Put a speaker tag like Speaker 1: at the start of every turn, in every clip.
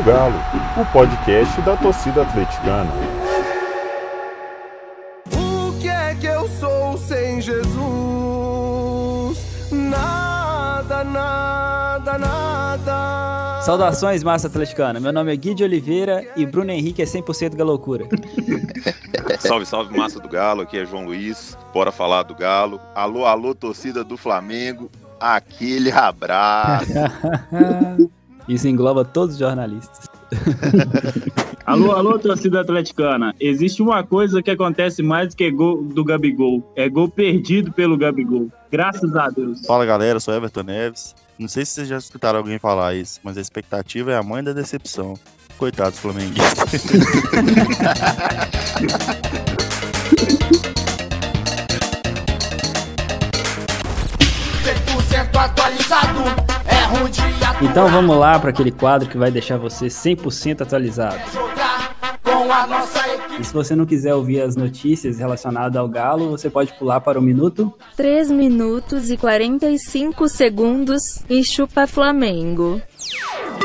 Speaker 1: Do Galo, o podcast da torcida atleticana.
Speaker 2: O que é que eu sou sem Jesus? Nada, nada, nada.
Speaker 3: Saudações, massa atleticana. Meu nome é Gui de Oliveira e Bruno Henrique é 100% galocura.
Speaker 4: Salve, salve, massa do Galo. Aqui é João Luiz. Bora falar do Galo. Alô, alô, torcida do Flamengo. Aquele abraço.
Speaker 3: Isso engloba todos os jornalistas.
Speaker 5: alô, alô, torcida atleticana. Existe uma coisa que acontece mais que gol do Gabigol. É gol perdido pelo Gabigol. Graças a Deus.
Speaker 6: Fala galera, sou Everton Neves. Não sei se vocês já escutaram alguém falar isso, mas a expectativa é a mãe da decepção. Coitado dos flamenguistas.
Speaker 3: atualizado. Então vamos lá para aquele quadro que vai deixar você 100% atualizado. E se você não quiser ouvir as notícias relacionadas ao Galo, você pode pular para o minuto
Speaker 7: 3 minutos e 45 segundos e chupa Flamengo.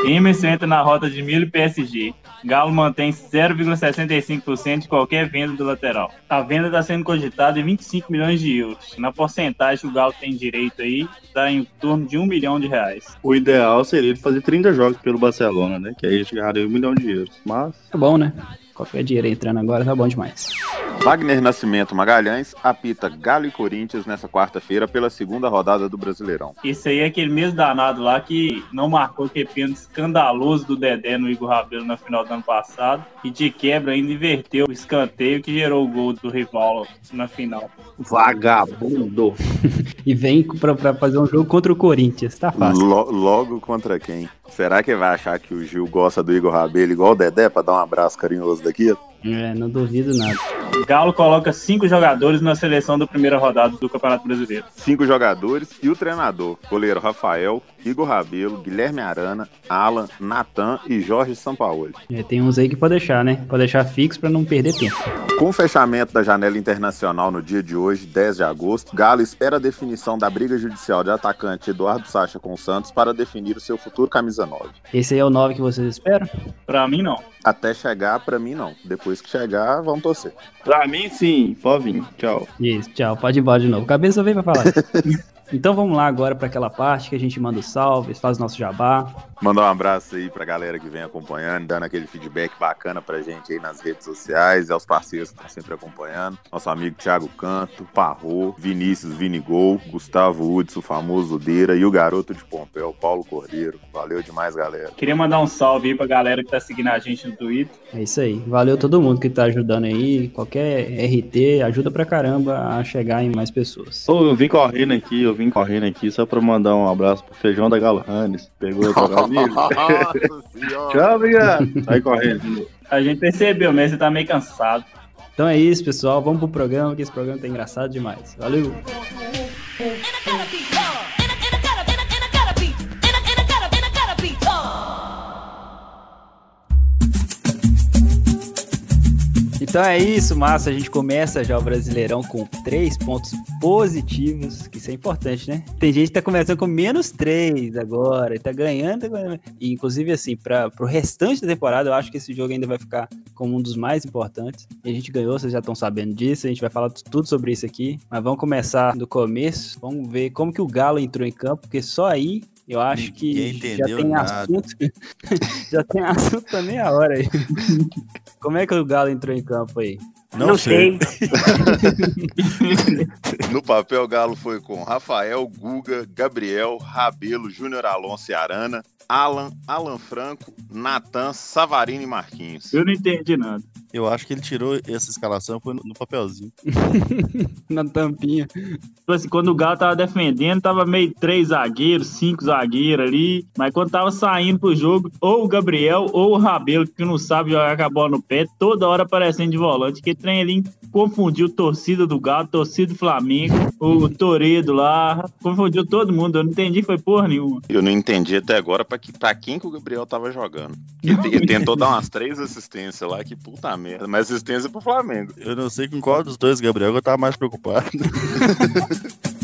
Speaker 5: Emerson entra na rota de milho PSG. Galo mantém 0,65% de qualquer venda do lateral. A venda está sendo cogitada em 25 milhões de euros. Na porcentagem que o Galo tem direito aí, está em torno de 1 milhão de reais.
Speaker 6: O ideal seria ele fazer 30 jogos pelo Barcelona, né? Que aí a gente ganharia 1 milhão de euros. Mas.
Speaker 3: Tá bom, né? Qualquer dinheiro entrando agora tá bom demais.
Speaker 4: Wagner Nascimento Magalhães apita Galo e Corinthians nessa quarta-feira pela segunda rodada do Brasileirão.
Speaker 5: Isso aí é aquele mesmo danado lá que não marcou aquele pênalti escandaloso do Dedé no Igor Rabelo na final do ano passado e de quebra ainda inverteu o escanteio que gerou o gol do rival na final.
Speaker 6: Vagabundo!
Speaker 3: e vem pra, pra, fazer um jogo contra o Corinthians, tá fácil.
Speaker 4: L logo contra quem? Será que vai achar que o Gil gosta do Igor Rabelo igual o Dedé pra dar um abraço carinhoso daqui?
Speaker 3: É, não duvido nada.
Speaker 5: Galo coloca cinco jogadores na seleção da primeira rodada do Campeonato Brasileiro.
Speaker 4: Cinco jogadores e o treinador. Goleiro Rafael, Igor Rabelo, Guilherme Arana, Alan, Natan e Jorge Sampaoli.
Speaker 3: É, tem uns aí que pode deixar, né? Pode deixar fixo para não perder tempo.
Speaker 4: Com o fechamento da janela internacional no dia de hoje, 10 de agosto, Galo espera a definição da briga judicial de atacante Eduardo Sacha com o Santos para definir o seu futuro camisa 9.
Speaker 3: Esse aí é o 9 que vocês esperam?
Speaker 5: Para mim, não.
Speaker 4: Até chegar, para mim, não. Depois que chegar, vamos torcer.
Speaker 6: Pra mim, sim. Pode vir. Tchau.
Speaker 3: Isso, tchau. Pode ir embora de novo. Cabeça vem pra falar. Então vamos lá agora para aquela parte que a gente manda os salves, faz o nosso jabá.
Speaker 4: Mandar um abraço aí pra galera que vem acompanhando, dando aquele feedback bacana pra gente aí nas redes sociais aos parceiros que estão sempre acompanhando. Nosso amigo Thiago Canto, Parro, Vinícius Vinigol, Gustavo Hudson, o famoso Deira e o garoto de Pompeu, Paulo Cordeiro. Valeu demais, galera.
Speaker 5: Queria mandar um salve aí pra galera que tá seguindo a gente no Twitter.
Speaker 3: É isso aí. Valeu todo mundo que tá ajudando aí. Qualquer RT ajuda pra caramba a chegar em mais pessoas.
Speaker 6: Oh, eu vim correndo aqui, eu vim correndo aqui só pra mandar um abraço pro Feijão da Galo Hannes. Pegou o amigo. Tchau, obrigado. Sai correndo.
Speaker 5: A gente percebeu, mas você tá meio cansado.
Speaker 3: Então é isso, pessoal. Vamos pro programa, que esse programa tá engraçado demais. Valeu! Então é isso, massa. A gente começa já o Brasileirão com três pontos positivos, que isso é importante, né? Tem gente que tá começando com menos três agora, e tá ganhando. Tá. E, inclusive, assim, para pro restante da temporada, eu acho que esse jogo ainda vai ficar como um dos mais importantes. E a gente ganhou, vocês já estão sabendo disso, a gente vai falar tudo sobre isso aqui. Mas vamos começar do começo, vamos ver como que o Galo entrou em campo, porque só aí eu acho que já tem nada. assunto. já tem assunto também a hora aí. Como é que o Galo entrou em campo aí?
Speaker 5: Não, Não sei. sei.
Speaker 4: no papel, o Galo foi com Rafael, Guga, Gabriel, Rabelo, Júnior Alonso e Arana, Alan, Alan Franco, Natan, Savarino e Marquinhos.
Speaker 5: Eu não entendi nada.
Speaker 6: Eu acho que ele tirou essa escalação foi no, papelzinho.
Speaker 3: Na tampinha.
Speaker 5: Tipo assim, quando o Galo tava defendendo, tava meio três zagueiros, cinco zagueiros ali. Mas quando tava saindo pro jogo, ou o Gabriel ou o Rabelo, que não sabe jogar com a bola no pé, toda hora aparecendo de volante. Que trem ali confundiu torcida do Galo, torcida do Flamengo, o Toredo lá, confundiu todo mundo. Eu não entendi, foi porra nenhuma.
Speaker 4: Eu não entendi até agora pra, que, pra quem que o Gabriel tava jogando. Ele, ele tentou dar umas três assistências lá, que puta merda. Mas assistência pro Flamengo.
Speaker 6: Eu não sei com qual dos dois, Gabriel, eu tava mais preocupado.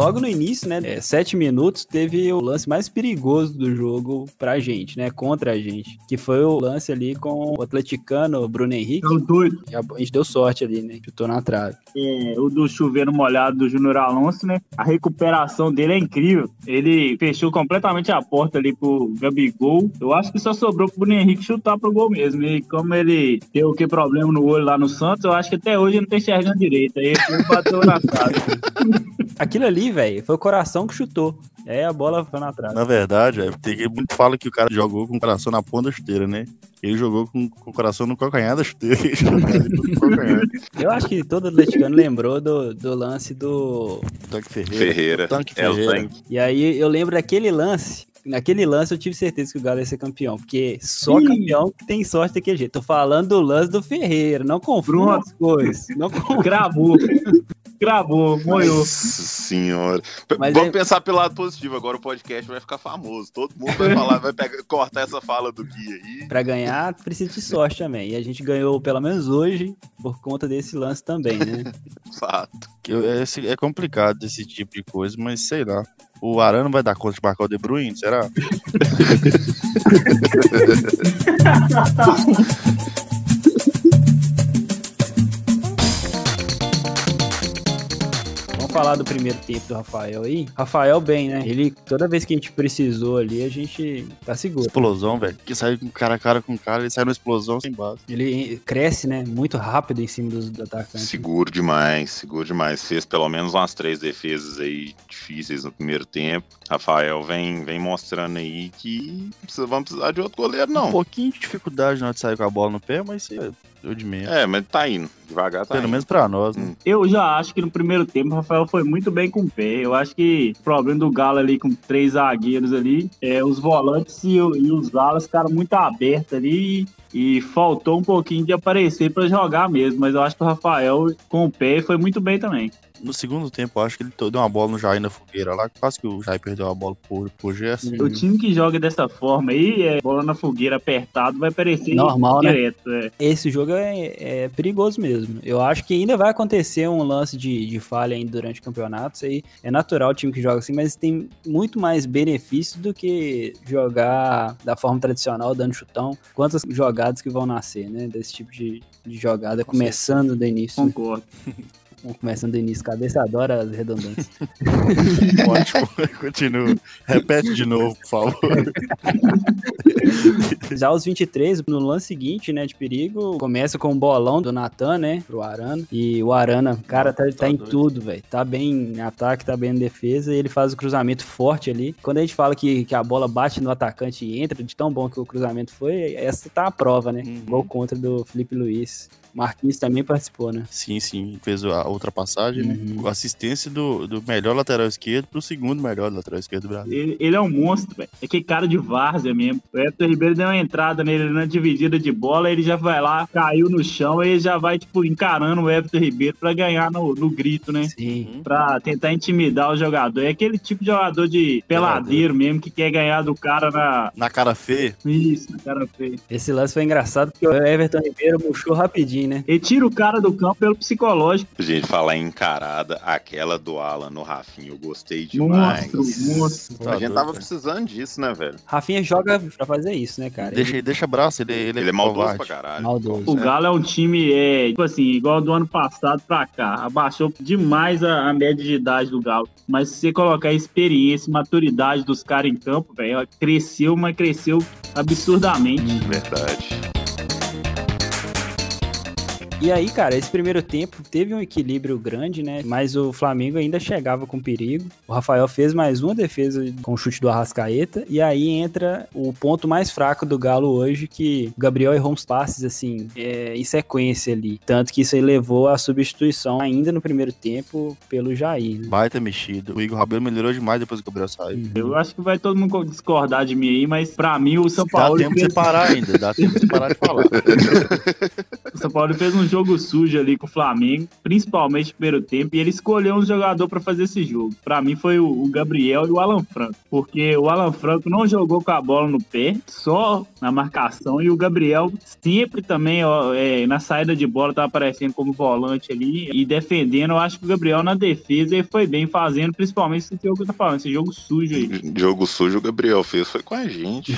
Speaker 3: Logo no início, né, é, sete minutos, teve o lance mais perigoso do jogo pra gente, né, contra a gente, que foi o lance ali com o atleticano Bruno Henrique.
Speaker 5: É o doido.
Speaker 3: A a gente deu sorte ali, né, chutou na trave.
Speaker 5: É, o do chuveiro molhado do Júnior Alonso, né? A recuperação dele é incrível. Ele fechou completamente a porta ali pro Gabigol. Eu acho que só sobrou pro Bruno Henrique chutar pro gol mesmo. E como ele deu o que problema no olho lá no Santos, eu acho que até hoje ele não tá enxergando direito. Aí ele bateu na trave.
Speaker 3: Aquilo ali, velho, foi o coração que chutou. Aí a bola foi na trave.
Speaker 6: Na verdade, é, tem que muito fala que o cara jogou com o coração na ponta da chuteira, né? Ele jogou com, com o coração no calcanhar da chuteira. Calcanhar.
Speaker 3: Eu acho que todo atleticano lembrou do, do lance do...
Speaker 6: Tanque Ferreira.
Speaker 4: Ferreira.
Speaker 6: Tanque
Speaker 4: É o
Speaker 6: Ferreira.
Speaker 4: tanque.
Speaker 3: E aí eu lembro daquele lance... Naquele lance eu tive certeza que o Galo ia ser campeão, porque só
Speaker 5: Ih.
Speaker 3: campeão que tem sorte daquele jeito. Tô falando do lance do Ferreira, não confunda as coisas. Não confunda.
Speaker 5: Gravou. Gravou, moiou.
Speaker 4: Nossa senhora.
Speaker 3: Mas
Speaker 4: Vamos
Speaker 3: é-
Speaker 4: pensar pelo lado positivo. Agora o podcast vai ficar famoso. Todo mundo vai falar, vai pegar- cortar essa fala do Gui aí.
Speaker 3: Pra ganhar, precisa de sorte também. E a gente ganhou, pelo menos hoje, por conta desse lance também, né?
Speaker 4: Fato.
Speaker 6: É, é complicado esse tipo de coisa, mas sei lá. O Arana vai dar conta de marcar o De Bruyne, será?
Speaker 3: falar do primeiro tempo do Rafael aí. Rafael bem, né? Ele, toda vez que a gente precisou ali, a gente tá seguro.
Speaker 6: Explosão, velho. Que sai com cara a cara com cara, ele sai numa explosão sem base.
Speaker 3: Ele cresce, né? Muito rápido em cima dos atacantes.
Speaker 4: Seguro demais, seguro demais. Fez pelo menos umas três defesas aí difíceis no primeiro tempo. Rafael vem, vem mostrando aí que precisa- vamos precisar de outro goleiro,
Speaker 6: Um
Speaker 4: não.
Speaker 6: pouquinho de dificuldade na hora de sair com a bola no pé, mas é de menos.
Speaker 4: É, mas tá indo. Devagar tá
Speaker 6: Pelo
Speaker 4: indo.
Speaker 6: menos pra nós, né?
Speaker 5: Eu já acho que no primeiro tempo o Rafael foi muito bem com o pé. Eu acho que o problema do Galo ali com três zagueiros ali, é, os volantes e, e os alas ficaram muito abertos ali e faltou um pouquinho de aparecer pra jogar mesmo. Mas eu acho que o Rafael com o pé foi muito bem também.
Speaker 6: No segundo tempo, eu acho que ele deu uma bola no Jair na fogueira lá, quase que o Jair perdeu a bola por, por Gerson.
Speaker 5: O time que joga dessa forma aí, é, bola na fogueira apertado, vai aparecer
Speaker 3: Normal, né?
Speaker 5: direto. é.
Speaker 3: Esse jogo é, é perigoso mesmo. Eu acho que ainda vai acontecer um lance de, de falha ainda durante o campeonato. Isso aí é natural o time que joga assim, mas tem muito mais benefício do que jogar da forma tradicional, dando chutão. Quantas jogadas que vão nascer, né? Desse tipo de, de jogada, começando do início. né?
Speaker 5: Concordo.
Speaker 3: Começando do início. Cabeça adora as redundâncias.
Speaker 6: Ótimo, continua. Repete de novo, por favor.
Speaker 3: Já aos 23, no lance seguinte, né, de perigo, começa com o bolão do Natan, né, pro Arana. E o Arana, cara, tá, tá em
Speaker 6: doido.
Speaker 3: tudo, velho. Tá bem em ataque, tá bem em defesa, e ele faz o cruzamento forte ali. Quando a gente fala que, que a bola bate no atacante e entra, de tão bom que o cruzamento foi, essa tá a prova, né?
Speaker 6: Uhum.
Speaker 3: Gol contra do Felipe Luiz. Marquinhos também participou, né?
Speaker 6: Sim, sim, fez a ultrapassagem,
Speaker 3: Uhum.
Speaker 6: né? Assistência do, do melhor lateral esquerdo pro segundo melhor lateral esquerdo do Brasil.
Speaker 5: Ele, ele é um monstro, velho. É que cara de várzea mesmo. O Everton Ribeiro deu uma entrada nele na dividida de bola, ele já vai lá, caiu no chão, e ele já vai, tipo, encarando o Everton Ribeiro pra ganhar no, no grito, né?
Speaker 3: Sim.
Speaker 5: Pra tentar intimidar o jogador. É aquele tipo de jogador de peladeiro mesmo, que quer ganhar do cara na.
Speaker 6: Na cara feia,
Speaker 5: Isso, na cara feia.
Speaker 3: Esse lance foi engraçado porque o Everton Ribeiro murchou rapidinho, né?
Speaker 5: Ele tira o cara do campo pelo psicológico.
Speaker 4: Gente, falar em encarada, aquela do Alan no Rafinha, eu gostei demais.
Speaker 5: Monstro, monstro.
Speaker 4: A gente tava precisando disso, né, velho?
Speaker 3: Rafinha joga pra fazer isso, né, cara?
Speaker 6: deixa, deixa braço, ele, ele,
Speaker 4: Ele é maldoso
Speaker 6: covarde.
Speaker 4: pra caralho.
Speaker 3: Maldoso.
Speaker 5: O Galo é um time, é, tipo assim, igual do ano passado pra cá. Abaixou demais a, a média de idade do Galo. Mas se você colocar a experiência e maturidade dos caras em campo, velho, ela cresceu, mas cresceu absurdamente.
Speaker 4: Verdade.
Speaker 3: E aí, cara, esse primeiro tempo teve um equilíbrio grande, né? Mas o Flamengo ainda chegava com perigo. O Rafael fez mais uma defesa com o chute do Arrascaeta. E aí entra o ponto mais fraco do Galo hoje, que o Gabriel errou uns passes, assim, é, em sequência ali. Tanto que isso aí levou à substituição ainda no primeiro tempo pelo Jair. Né?
Speaker 6: Baita mexido. O Igor Rabelo melhorou demais depois que o Gabriel saiu.
Speaker 5: Eu acho que vai todo mundo discordar de mim aí, mas pra mim o São
Speaker 6: Dá
Speaker 5: Paulo,
Speaker 6: tempo de
Speaker 5: fez,
Speaker 6: você parar ainda, dá tempo de você parar de falar.
Speaker 5: o São Paulo fez um jogo sujo ali com o Flamengo, principalmente no primeiro tempo, e ele escolheu um jogador para fazer esse jogo. Para mim foi o Gabriel e o Alan Franco, porque o Alan Franco não jogou com a bola no pé, só na marcação, e o Gabriel sempre também, ó, é, na saída de bola, tava aparecendo como volante ali e defendendo. Eu acho que o Gabriel na defesa ele foi bem fazendo, principalmente esse jogo que eu tô falando, esse jogo sujo aí.
Speaker 4: Jogo sujo o Gabriel fez foi com a gente.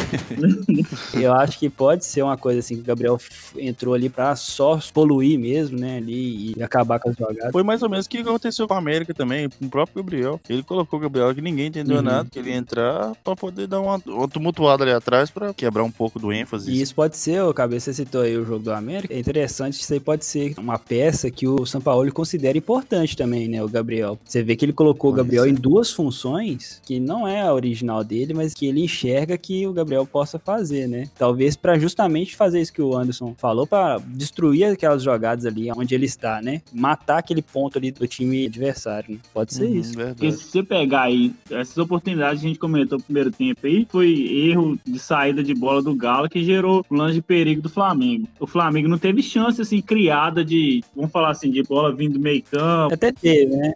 Speaker 3: eu acho que pode ser uma coisa assim que o Gabriel entrou ali pra só poluir mesmo, né? Ali e acabar com as jogadas.
Speaker 6: Foi mais ou menos o que aconteceu com a América também, com o próprio Gabriel. Ele colocou o Gabriel que ninguém entendeu uhum. nada, que ele ia entrar pra poder dar uma, uma tumultuada ali atrás pra quebrar um pouco do ênfase.
Speaker 3: E isso pode ser, o Cabeça citou aí o jogo do América. É interessante, isso aí pode ser uma peça que o São Paulo considera importante também, né? O Gabriel. Você vê que ele colocou o Gabriel em duas funções que não é a original dele, mas que ele enxerga que o Gabriel possa fazer, né? Talvez para justamente fazer isso que o Anderson falou, para destruir aquelas jogadas ali onde ele está, né? Matar aquele ponto ali do time adversário. Né? Pode ser uhum, isso.
Speaker 5: Verdade. Porque se você pegar aí essas oportunidades que a gente comentou no primeiro tempo aí, foi erro de saída de bola do Galo que gerou o lance de perigo do Flamengo. O Flamengo não teve chance assim criada de, vamos falar assim, de bola vindo do meio campo.
Speaker 3: Até teve, né?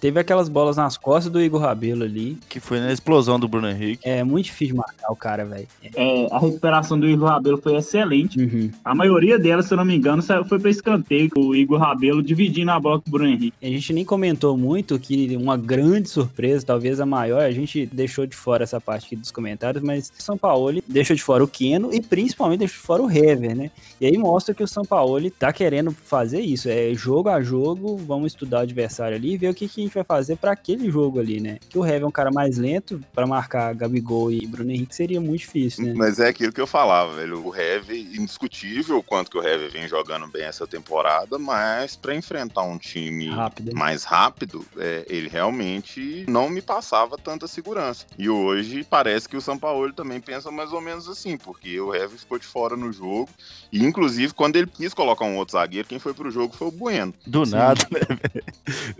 Speaker 3: Teve aquelas bolas nas costas do Igor Rabelo ali.
Speaker 6: Que foi na explosão do Bruno Henrique.
Speaker 3: É muito difícil de marcar o cara, velho.
Speaker 5: É, a recuperação do Igor Rabelo foi excelente. Uhum. A maioria delas, se eu não me engano, foi pra escanteio, com o Igor Rabelo dividindo a bola com o Bruno Henrique.
Speaker 3: A gente nem comentou muito que uma grande surpresa, talvez a maior, a gente deixou de fora essa parte aqui dos comentários, mas o São Paulo deixou de fora o Keno e principalmente deixou de fora o Hever, né? E aí mostra que o São Paulo tá querendo fazer isso. É jogo a jogo, vamos estudar o adversário ali e ver o que, que gente vai fazer para aquele jogo ali, né? Que o Heavy é um cara mais lento, para marcar Gabigol e Bruno Henrique seria muito difícil, né?
Speaker 4: Mas é aquilo que eu falava, velho. O Heavy, indiscutível o quanto que o Heavy vem jogando bem essa temporada, mas para enfrentar um time rápido. mais rápido, é, ele realmente não me passava tanta segurança. E hoje parece que o São Paulo também pensa mais ou menos assim, porque o Heavy ficou de fora no jogo. E inclusive, quando ele quis colocar um outro zagueiro, quem foi pro jogo foi o Bueno.
Speaker 6: Do Sim. nada, né, velho?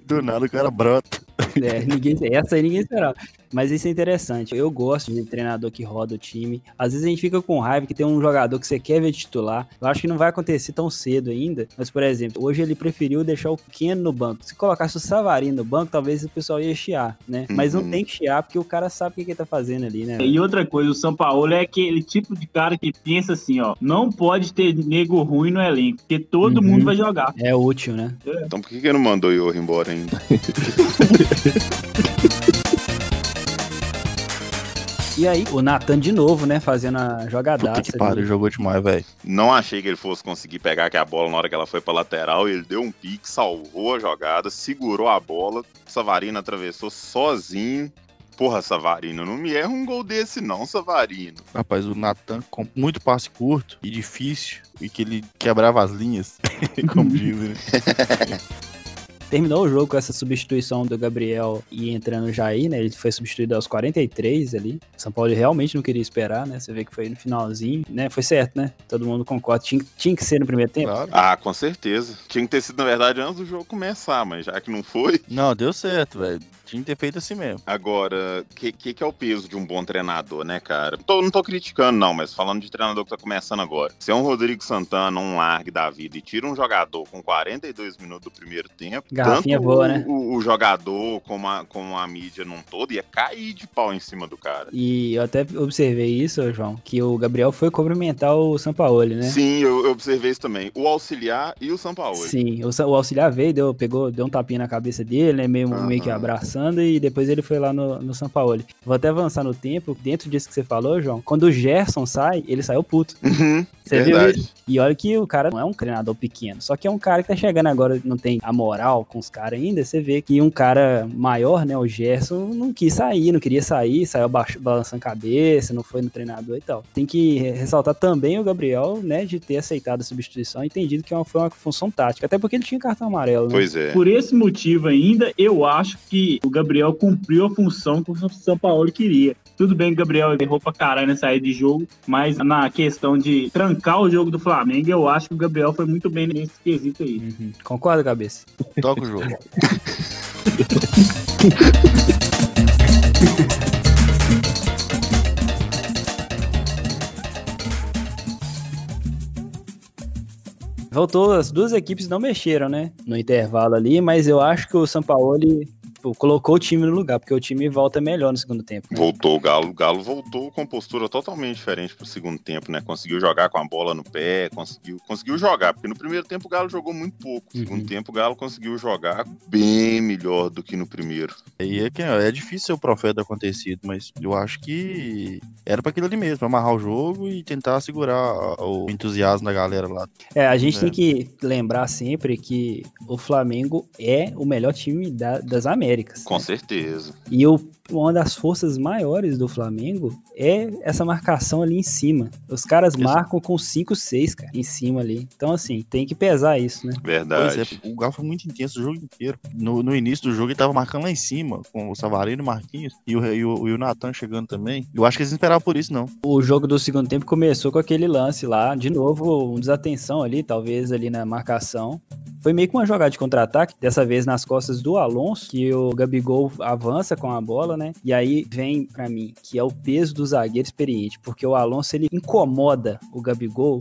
Speaker 6: Do nada o cara brota.
Speaker 3: É, ninguém, essa aí ninguém esperava. Mas isso é interessante. Eu gosto de treinador que roda o time. Às vezes a gente fica com raiva que tem um jogador que você quer ver titular. Eu acho que não vai acontecer tão cedo ainda. Mas, por exemplo, hoje ele preferiu deixar o Keno no banco. Se colocasse o Savarino no banco, talvez o pessoal ia chiar, né? Mas não uhum. tem que chiar porque o cara sabe o que, ele tá fazendo ali, né?
Speaker 5: E outra coisa, o São Paulo é aquele tipo de cara que pensa assim, ó, não pode ter nego ruim no elenco, porque todo uhum. mundo vai jogar.
Speaker 3: É útil, né?
Speaker 4: É. Então por que, que ele não mandou o Ior embora ainda?
Speaker 3: E aí, o Nathan de novo, né, fazendo a jogadaça.
Speaker 6: que pariu, jogou demais, velho.
Speaker 4: Não achei que ele fosse conseguir pegar que a bola na hora que ela foi pra lateral. Ele deu um pique, salvou a jogada, segurou a bola. Savarino atravessou sozinho. Porra, Savarino, não me erra um gol desse não, Savarino.
Speaker 6: Rapaz, o Natan com muito passe curto e difícil, e que ele quebrava as linhas, como dizem, né?
Speaker 3: terminou o jogo com essa substituição do Gabriel e entrando o Jair, né? Ele foi substituído aos 43 ali. São Paulo realmente não queria esperar, né? Você vê que foi no finalzinho, né? Foi certo, né? Todo mundo concorda. Tinha, tinha que ser no primeiro tempo? Claro.
Speaker 4: Ah, com certeza. Tinha que ter sido, na verdade, antes do jogo começar, mas já que não foi.
Speaker 6: Não, deu certo, velho. Tinha que ter feito assim mesmo.
Speaker 4: Agora, o que, que, que, é o peso de um bom treinador, né, cara? Tô, não tô criticando, não, mas falando de treinador que tá começando agora. Se é um Rodrigo Santana, um largue da vida e tira um jogador com 42 minutos do primeiro tempo,
Speaker 3: Garrafinha
Speaker 4: tanto
Speaker 3: boa,
Speaker 4: o,
Speaker 3: né?
Speaker 4: o, o, jogador como a, como a mídia num todo ia cair de pau em cima do cara.
Speaker 3: E eu até observei isso, João, que o Gabriel foi cumprimentar o Sampaoli, né?
Speaker 4: Sim, eu, eu, observei isso também. O auxiliar e o Sampaoli.
Speaker 3: Sim, o, o auxiliar veio, deu, pegou, deu um tapinha na cabeça dele, né? Meio, uhum. meio que e depois ele foi lá no, no São Paulo. Vou até avançar no tempo, dentro disso que você falou, João. Quando o Gerson sai, ele saiu puto.
Speaker 4: Uhum,
Speaker 3: você verdade. viu isso? E olha que o cara não é um treinador pequeno, só que é um cara que tá chegando agora, não tem a moral com os caras ainda. Você vê que um cara maior, né, o Gerson, não quis sair, não queria sair, saiu balançando cabeça, não foi no treinador e tal. Tem que ressaltar também o Gabriel, né, de ter aceitado a substituição e entendido que é foi uma função tática, até porque ele tinha cartão amarelo. Né?
Speaker 4: Pois é.
Speaker 5: Por esse motivo ainda, eu acho que o Gabriel cumpriu a função que o São Paulo queria. Tudo bem que o Gabriel errou pra caralho na saída de jogo, mas na questão de trancar o jogo do Flamengo, eu acho que o Gabriel foi muito bem nesse quesito aí.
Speaker 3: Uhum. Concorda, cabeça?
Speaker 6: Toca o jogo.
Speaker 3: Voltou, as duas equipes não mexeram, né? No intervalo ali, mas eu acho que o São Paulo tipo, colocou o time no lugar, porque o time volta melhor no segundo tempo. né?
Speaker 4: Voltou o Galo. O Galo voltou com postura totalmente diferente pro segundo tempo, né? Conseguiu jogar com a bola no pé, conseguiu, conseguiu jogar. Porque no primeiro tempo o Galo jogou muito pouco. No segundo
Speaker 3: Uhum.
Speaker 4: tempo o Galo conseguiu jogar bem melhor do que no primeiro.
Speaker 6: E é, que é difícil ser o profeta do acontecido, mas eu acho que era pra aquilo ali mesmo, pra amarrar o jogo e tentar segurar o entusiasmo da galera lá.
Speaker 3: É, a gente
Speaker 6: É.
Speaker 3: tem que lembrar sempre que o Flamengo é o melhor time da- das Américas.
Speaker 4: Com certeza.
Speaker 3: E o- uma das forças maiores do Flamengo é essa marcação ali em cima. Os caras
Speaker 6: Isso.
Speaker 3: marcam com 5, 6, cara, em cima ali. Então, assim, tem que pesar isso, né?
Speaker 4: Verdade.
Speaker 6: Pois é, o Galo foi muito intenso o jogo inteiro. No, no início do jogo ele tava marcando lá em cima, com o Savarino e o Marquinhos, e o, e o, e o Natan chegando também. Eu acho que eles não esperavam por isso, não.
Speaker 3: O jogo do segundo tempo começou com aquele lance lá, de novo, um desatenção ali, talvez ali na marcação. Foi meio que uma jogada de contra-ataque, dessa vez nas costas do Alonso, que o Gabigol avança com a bola, né? E aí vem pra mim, que é o peso do zagueiro experiente, porque o Alonso ele incomoda o Gabigol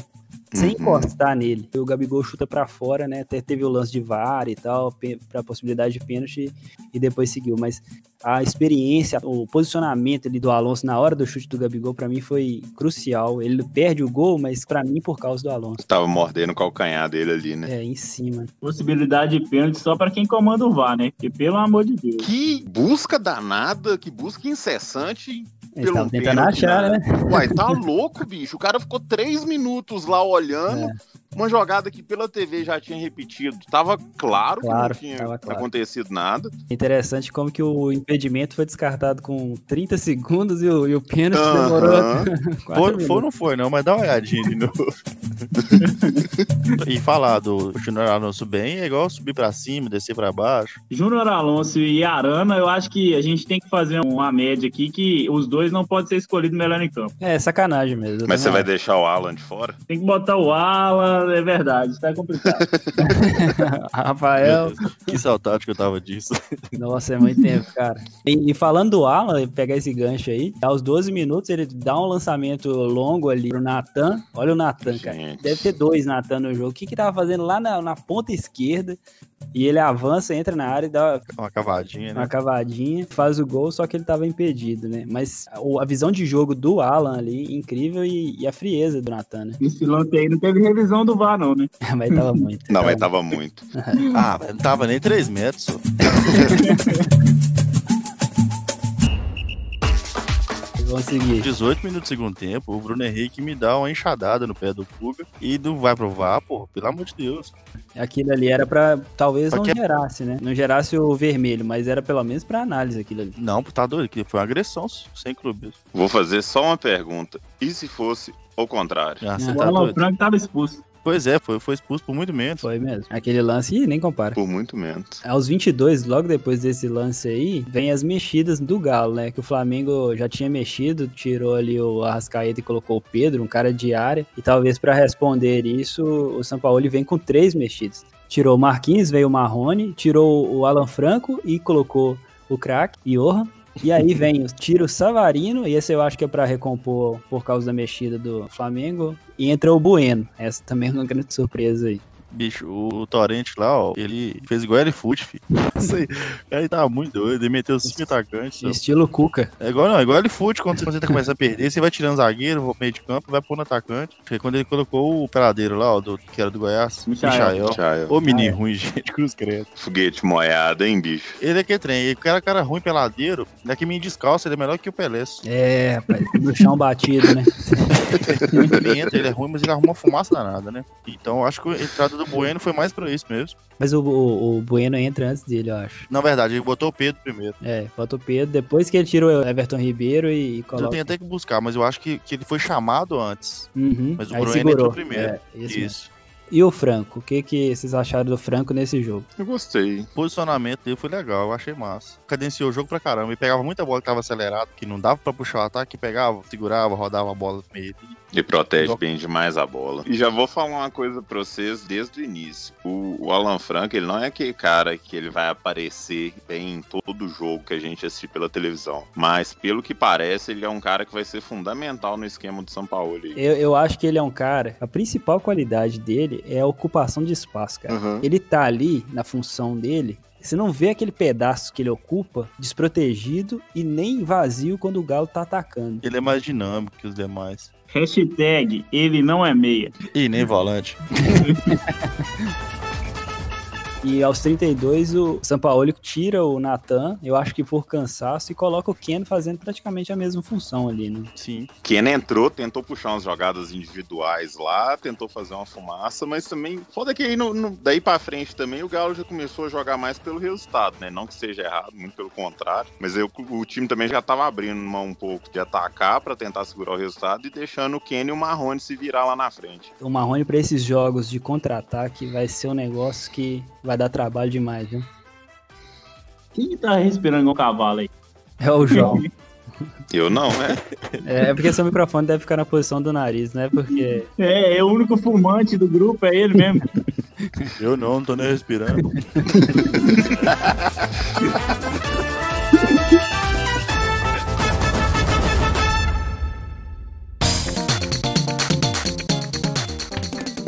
Speaker 3: sem
Speaker 4: Uhum.
Speaker 3: encostar nele. O Gabigol chuta pra fora, né? Até teve o lance de VAR e tal, pra possibilidade de pênalti e depois seguiu, mas a experiência, o posicionamento ali do Alonso na hora do chute do Gabigol pra mim foi crucial. Ele perde o gol, mas pra mim por causa do Alonso.
Speaker 4: Tava mordendo o calcanhar dele ali, né?
Speaker 3: É, em cima.
Speaker 5: Possibilidade de pênalti só pra quem comanda o VAR, né? Porque, pelo amor de Deus.
Speaker 4: Que busca danada, que busca incessante.
Speaker 3: Eles
Speaker 4: Pelo
Speaker 3: tentando achar,
Speaker 4: né? Uai, tá louco, bicho. O cara ficou três minutos lá olhando.
Speaker 3: É.
Speaker 4: Uma jogada que pela TV já tinha repetido. Tava claro,
Speaker 3: Claro,
Speaker 4: que não tinha
Speaker 3: claro.
Speaker 4: acontecido nada.
Speaker 3: Interessante como que o impedimento foi descartado com 30 segundos e o, e o pênalti demorou
Speaker 4: Aham.
Speaker 3: quatro
Speaker 6: Foi, foi não foi, não, mas dá uma olhadinha de novo. e falar do Júnior Alonso bem é igual subir pra cima, descer pra baixo.
Speaker 5: Júnior Alonso e Arana, eu acho que a gente tem que fazer uma média aqui que os dois não podem ser escolhidos melhor em campo.
Speaker 3: É, sacanagem mesmo.
Speaker 4: Mas você vai deixar o Alan de fora?
Speaker 5: Tem que botar o Alan, é verdade, tá complicado.
Speaker 3: Rafael,
Speaker 6: que saudade que eu tava disso.
Speaker 3: Nossa, é muito tempo, cara. E, e falando do Alan, pegar esse gancho aí, aos 12 minutos ele dá um lançamento longo ali pro Natan. Olha o Natan, cara. Deve ter dois Natan no jogo. O que que tava fazendo lá na, na ponta esquerda? E ele avança, entra na área e dá
Speaker 6: Uma cavadinha, né?
Speaker 3: uma cavadinha, faz o gol, só que ele tava impedido, né? Mas a visão de jogo do Alan ali, incrível, e, e a frieza do Natan, né?
Speaker 5: Esse lance aí não teve revisão do VAR, não, né?
Speaker 3: Mas tava muito.
Speaker 4: Não, mas
Speaker 3: tava
Speaker 4: muito.
Speaker 6: Ah, mas não tava nem 3 metros.
Speaker 3: Vamos seguir.
Speaker 6: 18 minutos do segundo tempo, o Bruno Henrique me dá uma enxadada no pé do Puga e não vai provar, pô, pelo amor de Deus.
Speaker 3: Aquilo ali era pra. Talvez não
Speaker 6: que é-
Speaker 3: gerasse, né? Não gerasse o vermelho, mas era pelo menos pra análise aquilo ali.
Speaker 6: Não, tá doido, que foi uma agressão sem clubes.
Speaker 4: Vou fazer só uma pergunta. E se fosse o contrário?
Speaker 6: Ah, você
Speaker 3: Ah,
Speaker 5: O
Speaker 6: tá
Speaker 5: Alan. Franco tava expulso.
Speaker 6: Pois é, foi, foi expulso por muito menos.
Speaker 3: Foi mesmo. Aquele lance, ih, nem compara.
Speaker 4: Por muito menos.
Speaker 3: Aos 22, logo depois desse lance aí, vem as mexidas do Galo, né? Que o Flamengo já tinha mexido, tirou ali o Arrascaeta e colocou o Pedro, um cara de área. E talvez pra responder isso, o São Paulo vem com três mexidas. Tirou o Marquinhos, veio o Marrone, tirou o Alan Franco e colocou o craque, Johan. E aí vem, o- tira o Savarino, e esse eu acho que é pra recompor por causa da mexida do Flamengo. E entra o Bueno. Essa também é uma grande surpresa aí.
Speaker 6: Bicho, o Torrente lá, ó, ele fez igual ele fute, filho. Isso aí, o cara tava muito doido, ele meteu cinco atacantes.
Speaker 3: Estilo Cuca.
Speaker 6: É igual, não, é igual ele fute, quando você tá começando a perder, você vai tirando zagueiro, meio de campo, vai pôr no atacante. Foi quando ele colocou o peladeiro lá, ó, do, que era do Goiás,
Speaker 5: Michael.
Speaker 6: Michael. Ô menino ruim, gente, cruz credo.
Speaker 4: Foguete moiado, hein, bicho?
Speaker 6: Ele é que trem, ele, o cara, cara ruim peladeiro, daqui menino descalço, ele é melhor que o Pelé.
Speaker 3: É, rapaz, no chão batido, né?
Speaker 6: Ele entra, ele é ruim, mas ele arruma uma fumaça danada, né? Então eu acho que a entrada do Bueno foi mais pra isso mesmo.
Speaker 3: Mas o, o, o Bueno entra antes dele, eu acho.
Speaker 6: Na verdade, ele botou o Pedro primeiro.
Speaker 3: É, bota o Pedro, depois que ele tira o Everton Ribeiro e, e
Speaker 6: Eu
Speaker 3: coloca.
Speaker 6: tenho até que buscar, mas eu acho que, que ele foi chamado antes.
Speaker 3: Uhum,
Speaker 6: Mas o
Speaker 3: aí
Speaker 6: Bruno
Speaker 3: segurou.
Speaker 6: entrou primeiro.
Speaker 3: É, isso.
Speaker 6: Isso.
Speaker 3: E o Franco? O que, que vocês acharam do Franco nesse jogo?
Speaker 4: Eu gostei.
Speaker 6: O posicionamento dele foi legal, eu achei massa. Cadenciou o jogo pra caramba. Ele pegava muita bola que tava acelerado, que não dava pra puxar o ataque, pegava, segurava, rodava a bola no meio.
Speaker 4: Ele protege bem demais a bola. E já vou falar uma coisa pra vocês desde o início. O, o Alan Franco, ele não é aquele cara que ele vai aparecer bem em todo jogo que a gente assistir pela televisão. Mas, pelo que parece, ele é um cara que vai ser fundamental no esquema do São Paulo. aí.
Speaker 3: Eu, eu acho que ele é um cara. A principal qualidade dele é a ocupação de espaço, cara.
Speaker 4: Uhum.
Speaker 3: Ele tá ali na função dele. Você não vê aquele pedaço que ele ocupa desprotegido e nem vazio quando o Galo tá atacando.
Speaker 6: Ele é mais dinâmico que os demais.
Speaker 5: Hashtag ele não é meia.
Speaker 6: E nem volante.
Speaker 3: E aos 32, o Sampaoli tira o Natan, eu acho que por cansaço, e coloca o Ken fazendo praticamente a mesma função ali, né?
Speaker 6: Sim.
Speaker 4: Ken entrou, tentou puxar umas jogadas individuais lá, tentou fazer uma fumaça, mas também. Foda que aí no, no- daí pra frente também o Galo já começou a jogar mais pelo resultado, né? Não que seja errado, muito pelo contrário. Mas aí o, time também já tava abrindo mão um pouco de atacar pra tentar segurar o resultado e deixando o Ken e o Marrone se virar lá na frente.
Speaker 3: O Marrone pra esses jogos de contra-ataque vai ser um negócio que vai dar trabalho demais, viu?
Speaker 5: Quem que tá respirando igual um cavalo aí?
Speaker 3: É o João.
Speaker 4: Eu não, né?
Speaker 3: é porque seu microfone deve ficar na posição do nariz, né? Porque
Speaker 5: É, é o único fumante do grupo, é ele mesmo.
Speaker 6: Eu não, não tô nem respirando.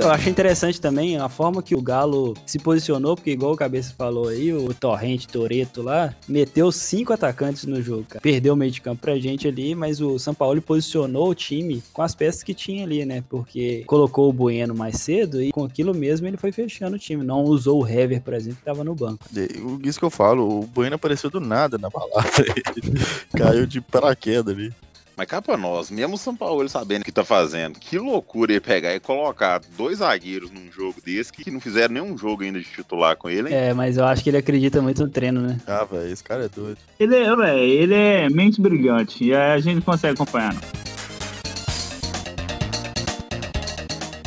Speaker 3: eu achei interessante também a forma que o Galo se posicionou, porque igual o Cabeça falou aí, o Torrente Toreto lá, meteu cinco atacantes no jogo, cara. Perdeu o meio de campo pra gente ali, mas o São Paulo posicionou o time com as peças que tinha ali, né? Porque colocou o Bueno mais cedo e com aquilo mesmo ele foi fechando o time. Não usou o Hever, por exemplo, que tava no banco.
Speaker 6: Isso que eu falo, o Bueno apareceu do nada na balada. Caiu de paraquedas ali.
Speaker 4: Mas cá pra nós, mesmo o São Paulo sabendo o que tá fazendo, que loucura ele pegar e colocar dois zagueiros num jogo desse que não fizeram nenhum jogo ainda de titular com ele, hein?
Speaker 3: É, mas eu acho que ele acredita muito no treino, né?
Speaker 6: Ah, velho, esse cara é doido.
Speaker 5: Ele é, velho, ele é mente brilhante. E a gente consegue acompanhar. não.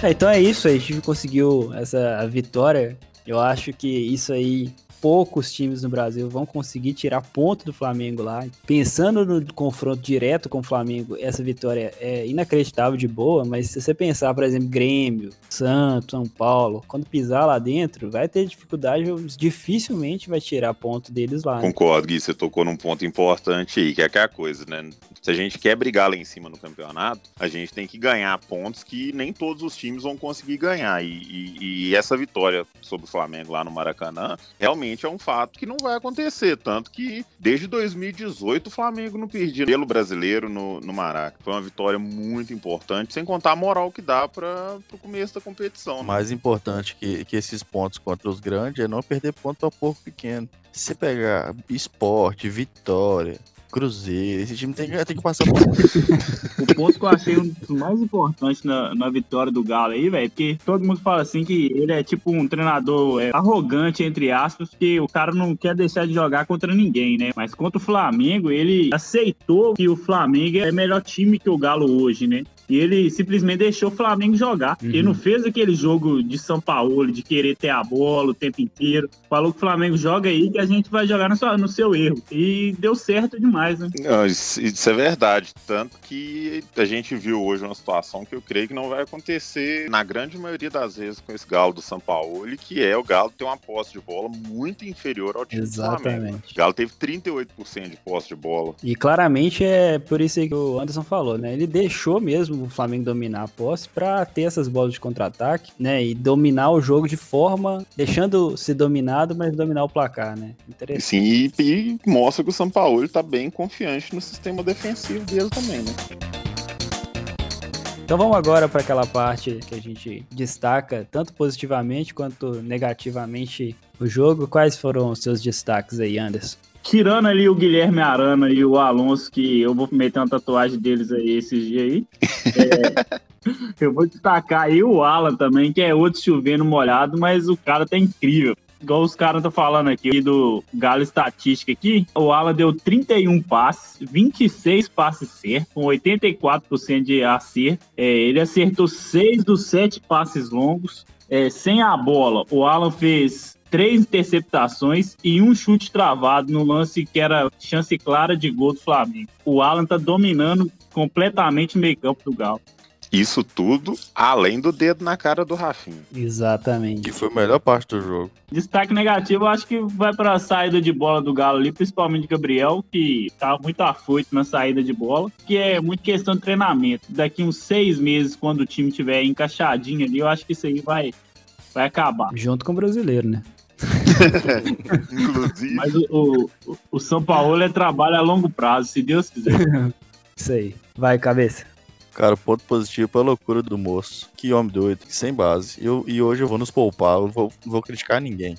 Speaker 3: É, então é isso, a gente conseguiu essa vitória. Eu acho que isso aí, poucos times no Brasil vão conseguir tirar ponto do Flamengo lá. Pensando no confronto direto com o Flamengo, essa vitória é inacreditável de boa, mas se você pensar, por exemplo, Grêmio, Santos, São Paulo, quando pisar lá dentro, vai ter dificuldade, dificilmente vai tirar ponto deles lá. né?
Speaker 4: Concordo, Gui, você tocou num ponto importante aí, que é aquela coisa, né? Se a gente quer brigar lá em cima no campeonato, a gente tem que ganhar pontos que nem todos os times vão conseguir ganhar. E, e- e essa vitória sobre o Flamengo lá no Maracanã realmente é um fato que não vai acontecer. Tanto que desde 2018 o Flamengo não perdia pelo brasileiro no, no Maraca. Foi uma vitória muito importante, sem contar a moral que dá para o começo da competição. né?
Speaker 6: Mais importante que, que esses pontos contra os grandes é não perder ponto para pouco pequeno. Se você pegar esporte, vitória, cruzeiro, esse time tem, que- tem que passar por
Speaker 5: O ponto que eu achei um dos mais importantes na, na vitória do Galo aí, velho, porque todo mundo fala assim que ele é tipo um treinador é, arrogante, entre aspas, que o cara não quer deixar de jogar contra ninguém, né? Mas contra o Flamengo, ele aceitou que o Flamengo é melhor time que o Galo hoje, né? E ele simplesmente deixou o Flamengo jogar. Ele não fez aquele jogo de São Paulo, de querer ter a bola o tempo inteiro. Falou que o Flamengo joga aí que a gente vai jogar no seu, no seu erro. E deu certo demais, né?
Speaker 4: Não, isso, isso é verdade. Tanto que a gente viu hoje uma situação que eu creio que não vai acontecer na grande maioria das vezes com esse Galo do São Paulo, que é o Galo ter uma posse de bola muito inferior ao time do Flamengo.
Speaker 3: Exatamente.
Speaker 4: O Galo teve 38% de posse de bola.
Speaker 3: E claramente é por isso aí que o Anderson falou, né? Ele deixou mesmo o Flamengo dominar a posse pra ter essas bolas de contra-ataque, né? E dominar o jogo de forma, deixando ser dominado, mas dominar o placar, né? Interessante.
Speaker 4: sim, e, e mostra que o São Paulo está bem confiante no sistema defensivo dele também, né?
Speaker 3: Então vamos agora para aquela parte que a gente destaca tanto positivamente quanto negativamente o jogo. Quais foram os seus destaques aí, Anderson?
Speaker 5: Tirando ali o Guilherme Arana e o Alonso, que eu vou meter uma tatuagem deles aí esses dias aí. é, eu vou destacar aí o Alan também, que é outro chovendo molhado, mas o cara tá incrível. Igual os caras estão falando aqui do Galo Estatística aqui, o Alan deu 31 passes, 26 passes certos, com 84% de acerto. É, ele acertou 6 dos 7 passes longos. É, sem a bola, o Alan fez três interceptações e um chute travado no lance que era chance clara de gol do Flamengo. O Alan tá dominando completamente meio campo do Galo.
Speaker 4: Isso tudo além do dedo na cara do Rafinha.
Speaker 3: Exatamente.
Speaker 6: Que foi a melhor parte do jogo.
Speaker 5: Destaque negativo, eu acho que vai pra saída de bola do Galo ali, principalmente Gabriel, que tá muito afoito na saída de bola, que é muito questão de treinamento. Daqui uns seis meses, quando o time tiver encaixadinho ali, eu acho que isso aí vai, vai acabar.
Speaker 3: Junto com o brasileiro, né?
Speaker 4: Inclusive,
Speaker 5: Mas o, o, o São Paulo é trabalho a longo prazo, se Deus quiser.
Speaker 3: Isso aí. Vai, cabeça.
Speaker 6: Cara, ponto positivo pela loucura do moço. Que homem doido, sem base. Eu, e hoje eu vou nos poupar, eu vou, não vou criticar ninguém.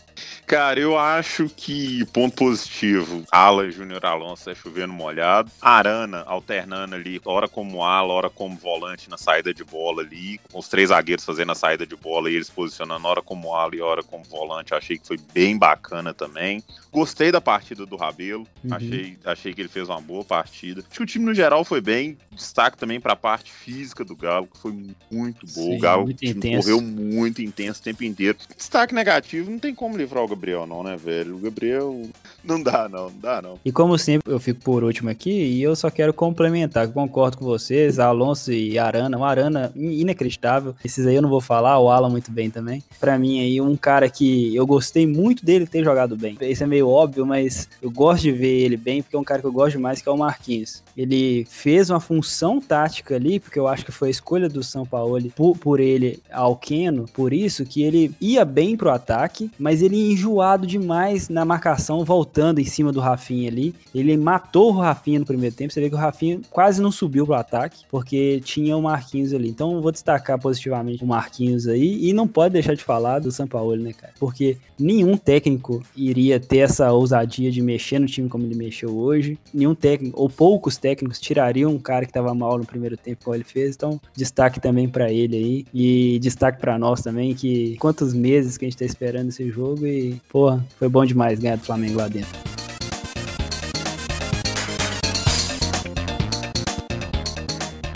Speaker 4: cara, eu acho que ponto positivo, ala Júnior Alonso é chovendo molhado. Arana alternando ali, hora como ala, hora como volante na saída de bola ali, com os três zagueiros fazendo a saída de bola e eles posicionando hora como ala e hora como volante. Achei que foi bem bacana também. Gostei da partida do Rabelo,
Speaker 3: Uhum.
Speaker 4: achei, achei que ele fez uma boa partida. Acho que o time no geral foi bem. Destaque também pra parte física do Galo, que foi muito boa.
Speaker 3: Sim,
Speaker 4: o Galo
Speaker 3: muito
Speaker 4: correu muito intenso o tempo inteiro. Destaque negativo, não tem como livrar o Gabriel, não, né, velho? O Gabriel não dá, não, não dá, não.
Speaker 3: E como sempre, eu fico por último aqui e eu só quero complementar, eu concordo com vocês, Alonso e Arana, o Arana in- inacreditável. Esses aí eu não vou falar, o Alan muito bem também. Pra mim aí, um cara que eu gostei muito dele ter jogado bem. Isso é meio óbvio, mas eu gosto de ver ele bem, porque é um cara que eu gosto demais, que é o Marquinhos. Ele fez uma função tática ali, porque eu acho que foi a escolha do São Paulo por, por ele ao Keno, por isso que ele ia bem pro ataque, mas ele ia enjoado demais na marcação, voltando em cima do Rafinha ali. Ele matou o Rafinha no primeiro tempo, você vê que o Rafinha quase não subiu pro ataque, porque tinha o Marquinhos ali. Então eu vou destacar positivamente o Marquinhos aí, e não pode deixar de falar do São Paulo, né, cara? Porque nenhum técnico iria ter essa ousadia de mexer no time como ele mexeu hoje. Nenhum técnico, ou poucos técnicos, tirariam um cara que tava mal no primeiro tempo, como ele fez. Então, destaque também pra ele aí. E destaque pra nós também, que quantos meses que a gente tá esperando esse jogo. E, porra, foi bom demais ganhar do Flamengo lá dentro.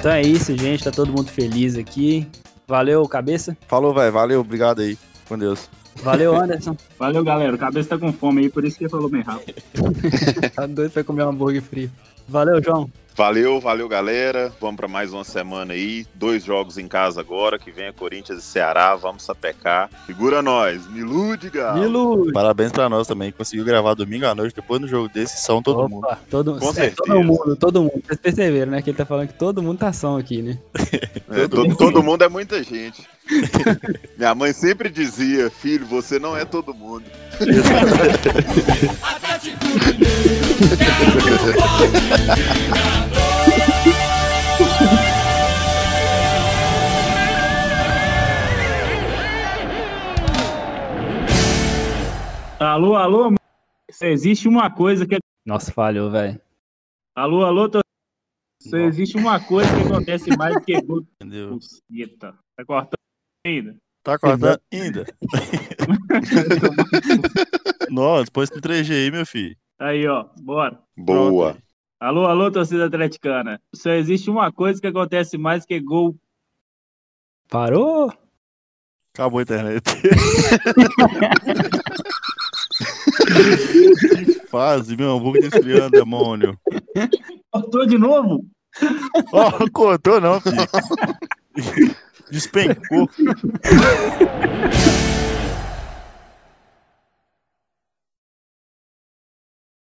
Speaker 3: Então é isso, gente. Tá todo mundo feliz aqui. Valeu, cabeça.
Speaker 6: Falou, velho. Valeu, obrigado aí. Com Deus.
Speaker 3: Valeu, Anderson.
Speaker 5: Valeu, galera. O cabeça tá com fome aí, por isso que ele falou bem rápido.
Speaker 3: tá doido pra comer um hambúrguer frio. Valeu, João.
Speaker 4: Valeu, valeu, galera. Vamos pra mais uma semana aí. Dois jogos em casa agora, que vem a Corinthians e Ceará. Vamos sapecar. Segura nós. Me ilude, Galo.
Speaker 3: Milu.
Speaker 6: Parabéns pra nós também. Conseguiu gravar domingo à noite, depois do jogo desse, são todo mundo.
Speaker 3: Opa, todo,
Speaker 4: Com
Speaker 3: é,
Speaker 4: certeza.
Speaker 3: todo mundo, todo mundo. Vocês perceberam, né? Que ele tá falando que todo mundo tá são aqui, né?
Speaker 4: É, todo, todo mundo é muita gente. Minha mãe sempre dizia, filho, você não é todo mundo.
Speaker 5: Alô, alô, só existe uma coisa que.
Speaker 3: Nossa, falhou, velho.
Speaker 5: Alô, alô, tô... só existe uma coisa que acontece mais do que gol de
Speaker 6: Entendeu?
Speaker 5: Tá cortando ainda?
Speaker 6: Tá cortando ainda? Nossa, depois do 3G aí, meu filho.
Speaker 5: Aí, ó, bora.
Speaker 4: Boa.
Speaker 5: Alô, alô, torcida atleticana. Só existe uma coisa que acontece mais que gol.
Speaker 3: Parou?
Speaker 6: Acabou a internet. que fase, meu hambúrguer esfriando, demônio.
Speaker 5: Cortou de novo?
Speaker 6: Ó, cortou não, filho. Despencou.